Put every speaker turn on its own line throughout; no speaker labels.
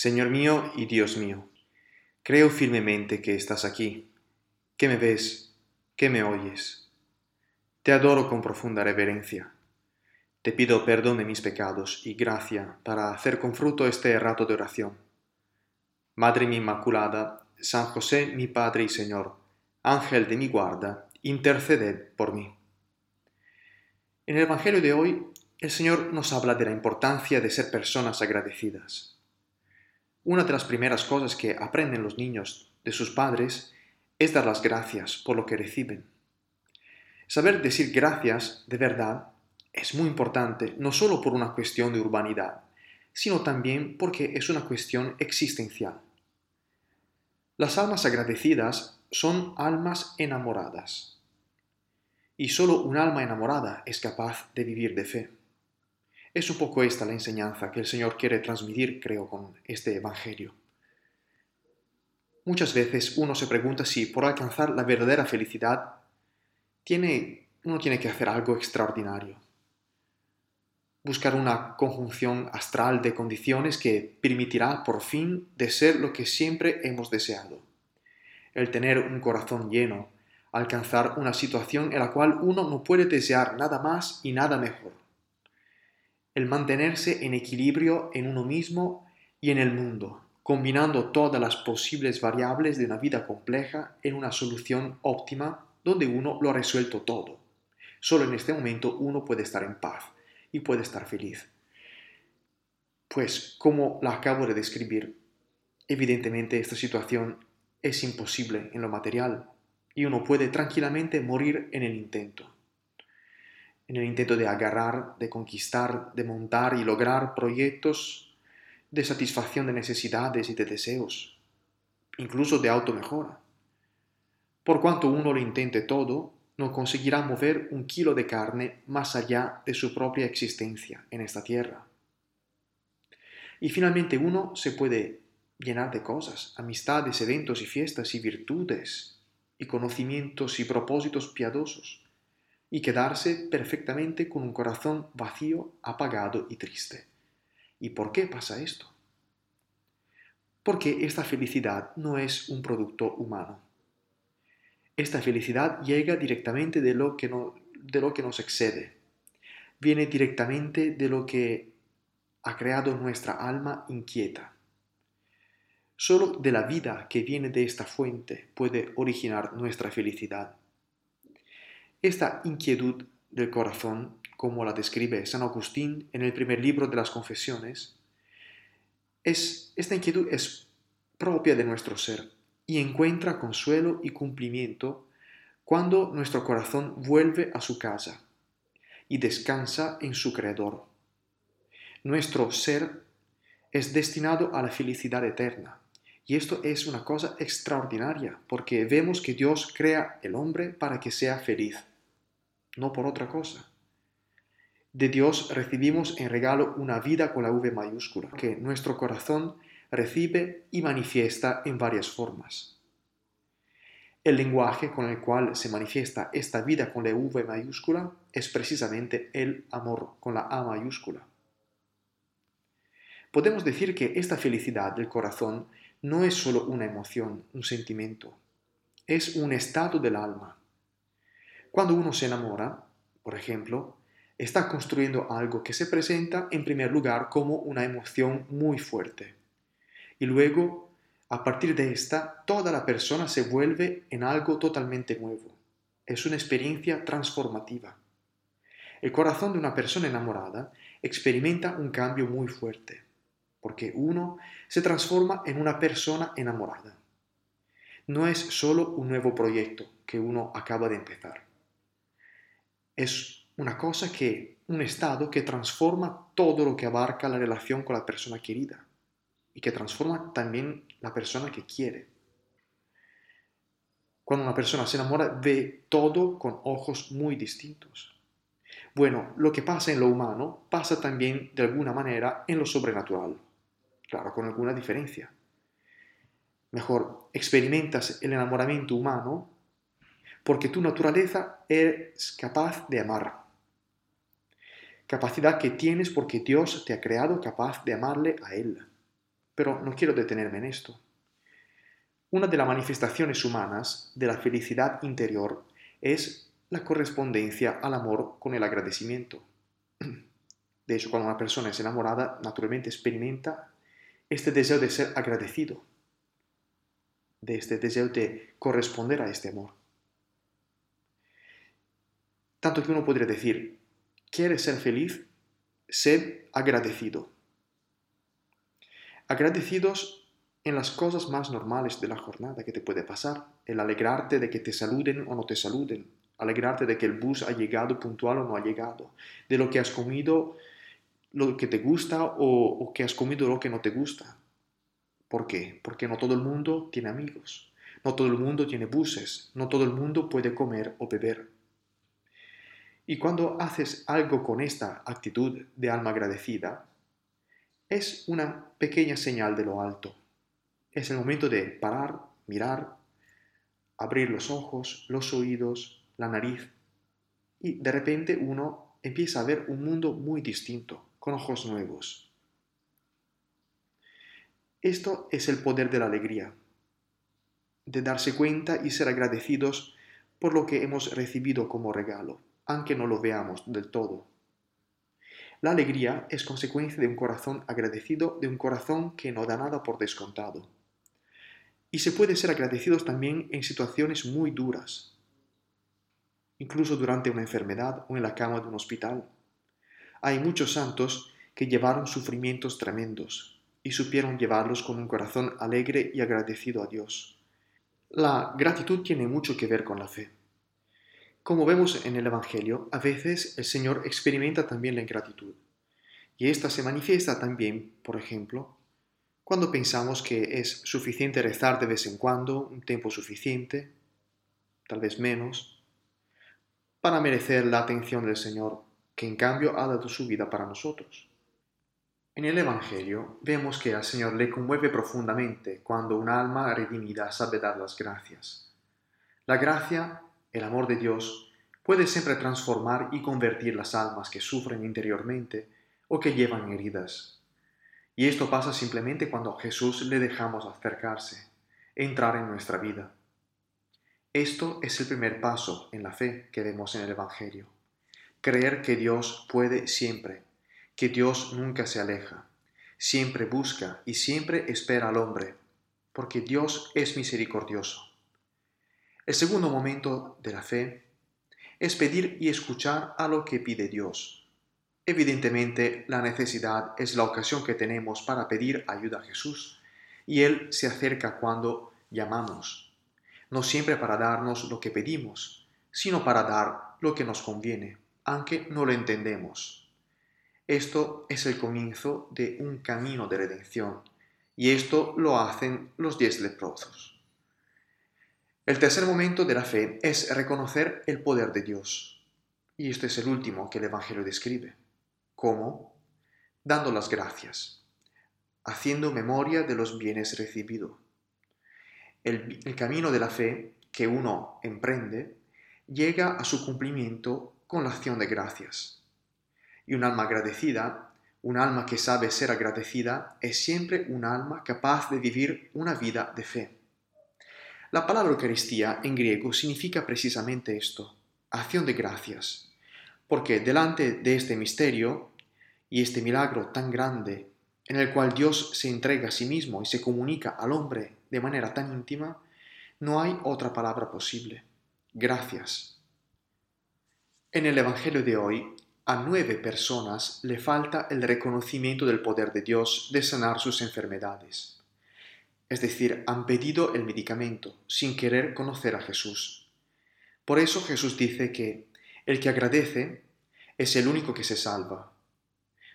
Señor mío y Dios mío, creo firmemente que estás aquí, que me ves, que me oyes. Te adoro con profunda reverencia. Te pido perdón de mis pecados y gracia para hacer con fruto este rato de oración. Madre mi Inmaculada, San José mi Padre y Señor, Ángel de mi guarda, interceded por mí. En el Evangelio de hoy, el Señor nos habla de la importancia de ser personas agradecidas. Una de las primeras cosas que aprenden los niños de sus padres es dar las gracias por lo que reciben. Saber decir gracias de verdad es muy importante, no solo por una cuestión de urbanidad, sino también porque es una cuestión existencial. Las almas agradecidas son almas enamoradas. Y solo un alma enamorada es capaz de vivir de fe. Es un poco esta la enseñanza que el Señor quiere transmitir, creo, con este Evangelio. Muchas veces uno se pregunta si por alcanzar la verdadera felicidad tiene, uno tiene que hacer algo extraordinario. Buscar una conjunción astral de condiciones que permitirá por fin de ser lo que siempre hemos deseado. El tener un corazón lleno, alcanzar una situación en la cual uno no puede desear nada más y nada mejor el mantenerse en equilibrio en uno mismo y en el mundo, combinando todas las posibles variables de una vida compleja en una solución óptima donde uno lo ha resuelto todo. Solo en este momento uno puede estar en paz y puede estar feliz. Pues, como la acabo de describir, evidentemente esta situación es imposible en lo material y uno puede tranquilamente morir en el intento en el intento de agarrar, de conquistar, de montar y lograr proyectos de satisfacción de necesidades y de deseos, incluso de automejora. Por cuanto uno lo intente todo, no conseguirá mover un kilo de carne más allá de su propia existencia en esta tierra. Y finalmente uno se puede llenar de cosas, amistades, eventos y fiestas y virtudes, y conocimientos y propósitos piadosos, y quedarse perfectamente con un corazón vacío, apagado y triste. ¿Y por qué pasa esto? Porque esta felicidad no es un producto humano. Esta felicidad llega directamente de lo que, de lo que nos excede. Viene directamente de lo que ha creado nuestra alma inquieta. Solo de la vida que viene de esta fuente puede originar nuestra felicidad. Esta inquietud del corazón, como la describe San Agustín en el primer libro de las Confesiones, es, esta inquietud es propia de nuestro ser y encuentra consuelo y cumplimiento cuando nuestro corazón vuelve a su casa y descansa en su Creador. Nuestro ser es destinado a la felicidad eterna. Y esto es una cosa extraordinaria, porque vemos que Dios crea el hombre para que sea feliz no por otra cosa. De Dios recibimos en regalo una vida con la V mayúscula, que nuestro corazón recibe y manifiesta en varias formas. El lenguaje con el cual se manifiesta esta vida con la V mayúscula es precisamente el amor con la A mayúscula. Podemos decir que esta felicidad del corazón no es solo una emoción, un sentimiento, es un estado del alma. Cuando uno se enamora, por ejemplo, está construyendo algo que se presenta en primer lugar como una emoción muy fuerte. Y luego, a partir de esta, toda la persona se vuelve en algo totalmente nuevo. Es una experiencia transformativa. El corazón de una persona enamorada experimenta un cambio muy fuerte, porque uno se transforma en una persona enamorada. No es solo un nuevo proyecto que uno acaba de empezar es una cosa que, un estado que transforma todo lo que abarca la relación con la persona querida y que transforma también la persona que quiere. Cuando una persona se enamora ve todo con ojos muy distintos. Bueno, lo que pasa en lo humano pasa también de alguna manera en lo sobrenatural, claro, con alguna diferencia. Mejor, experimentas el enamoramiento humano porque tu naturaleza es capaz de amar. Capacidad que tienes porque Dios te ha creado capaz de amarle a Él. Pero no quiero detenerme en esto. Una de las manifestaciones humanas de la felicidad interior es la correspondencia al amor con el agradecimiento. De hecho, cuando una persona es enamorada, naturalmente experimenta este deseo de ser agradecido, de este deseo de corresponder a este amor. Tanto que uno podría decir, ¿quieres ser feliz? Sed agradecido. Agradecidos en las cosas más normales de la jornada que te puede pasar, el alegrarte de que te saluden o no te saluden, alegrarte de que el bus ha llegado puntual o no ha llegado, de lo que has comido, lo que te gusta o, o que has comido lo que no te gusta. ¿Por qué? Porque no todo el mundo tiene amigos, no todo el mundo tiene buses, no todo el mundo puede comer o beber. Y cuando haces algo con esta actitud de alma agradecida, es una pequeña señal de lo alto. Es el momento de parar, mirar, abrir los ojos, los oídos, la nariz, y de repente uno empieza a ver un mundo muy distinto, con ojos nuevos. Esto es el poder de la alegría, de darse cuenta y ser agradecidos por lo que hemos recibido como regalo aunque no lo veamos del todo. La alegría es consecuencia de un corazón agradecido, de un corazón que no da nada por descontado. Y se puede ser agradecidos también en situaciones muy duras, incluso durante una enfermedad o en la cama de un hospital. Hay muchos santos que llevaron sufrimientos tremendos y supieron llevarlos con un corazón alegre y agradecido a Dios. La gratitud tiene mucho que ver con la fe. Como vemos en el Evangelio, a veces el Señor experimenta también la ingratitud. Y esta se manifiesta también, por ejemplo, cuando pensamos que es suficiente rezar de vez en cuando, un tiempo suficiente, tal vez menos, para merecer la atención del Señor, que en cambio ha dado su vida para nosotros. En el Evangelio vemos que al Señor le conmueve profundamente cuando un alma redimida sabe dar las gracias. La gracia el amor de Dios puede siempre transformar y convertir las almas que sufren interiormente o que llevan heridas. Y esto pasa simplemente cuando a Jesús le dejamos acercarse, entrar en nuestra vida. Esto es el primer paso en la fe que vemos en el Evangelio. Creer que Dios puede siempre, que Dios nunca se aleja, siempre busca y siempre espera al hombre, porque Dios es misericordioso. El segundo momento de la fe es pedir y escuchar a lo que pide Dios. Evidentemente, la necesidad es la ocasión que tenemos para pedir ayuda a Jesús, y Él se acerca cuando llamamos, no siempre para darnos lo que pedimos, sino para dar lo que nos conviene, aunque no lo entendemos. Esto es el comienzo de un camino de redención, y esto lo hacen los diez leprosos. El tercer momento de la fe es reconocer el poder de Dios. Y este es el último que el Evangelio describe. ¿Cómo? Dando las gracias, haciendo memoria de los bienes recibidos. El, el camino de la fe que uno emprende llega a su cumplimiento con la acción de gracias. Y un alma agradecida, un alma que sabe ser agradecida, es siempre un alma capaz de vivir una vida de fe. La palabra Eucaristía en griego significa precisamente esto, acción de gracias, porque delante de este misterio y este milagro tan grande, en el cual Dios se entrega a sí mismo y se comunica al hombre de manera tan íntima, no hay otra palabra posible. Gracias. En el Evangelio de hoy, a nueve personas le falta el reconocimiento del poder de Dios de sanar sus enfermedades es decir, han pedido el medicamento sin querer conocer a Jesús. Por eso Jesús dice que el que agradece es el único que se salva,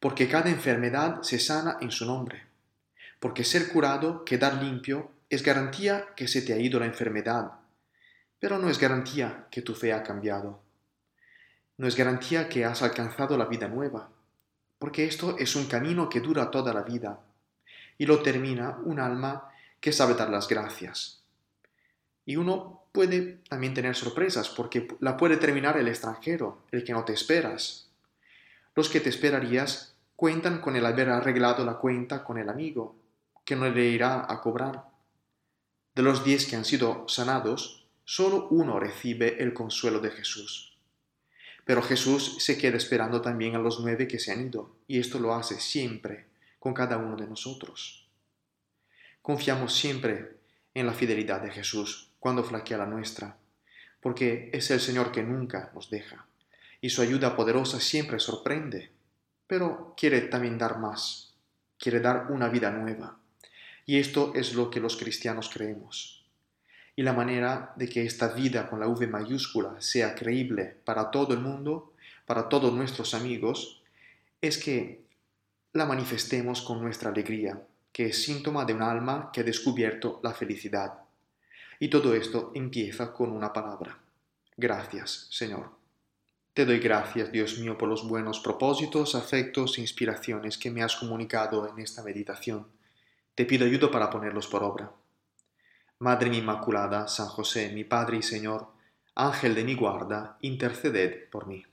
porque cada enfermedad se sana en su nombre, porque ser curado, quedar limpio, es garantía que se te ha ido la enfermedad, pero no es garantía que tu fe ha cambiado, no es garantía que has alcanzado la vida nueva, porque esto es un camino que dura toda la vida, y lo termina un alma que sabe dar las gracias. Y uno puede también tener sorpresas porque la puede terminar el extranjero, el que no te esperas. Los que te esperarías cuentan con el haber arreglado la cuenta con el amigo, que no le irá a cobrar. De los diez que han sido sanados, solo uno recibe el consuelo de Jesús. Pero Jesús se queda esperando también a los nueve que se han ido, y esto lo hace siempre con cada uno de nosotros. Confiamos siempre en la fidelidad de Jesús cuando flaquea la nuestra, porque es el Señor que nunca nos deja, y su ayuda poderosa siempre sorprende, pero quiere también dar más, quiere dar una vida nueva, y esto es lo que los cristianos creemos. Y la manera de que esta vida con la V mayúscula sea creíble para todo el mundo, para todos nuestros amigos, es que la manifestemos con nuestra alegría, que es síntoma de un alma que ha descubierto la felicidad. Y todo esto empieza con una palabra. Gracias, Señor. Te doy gracias, Dios mío, por los buenos propósitos, afectos e inspiraciones que me has comunicado en esta meditación. Te pido ayuda para ponerlos por obra. Madre mi Inmaculada, San José, mi Padre y Señor, Ángel de mi guarda, interceded por mí.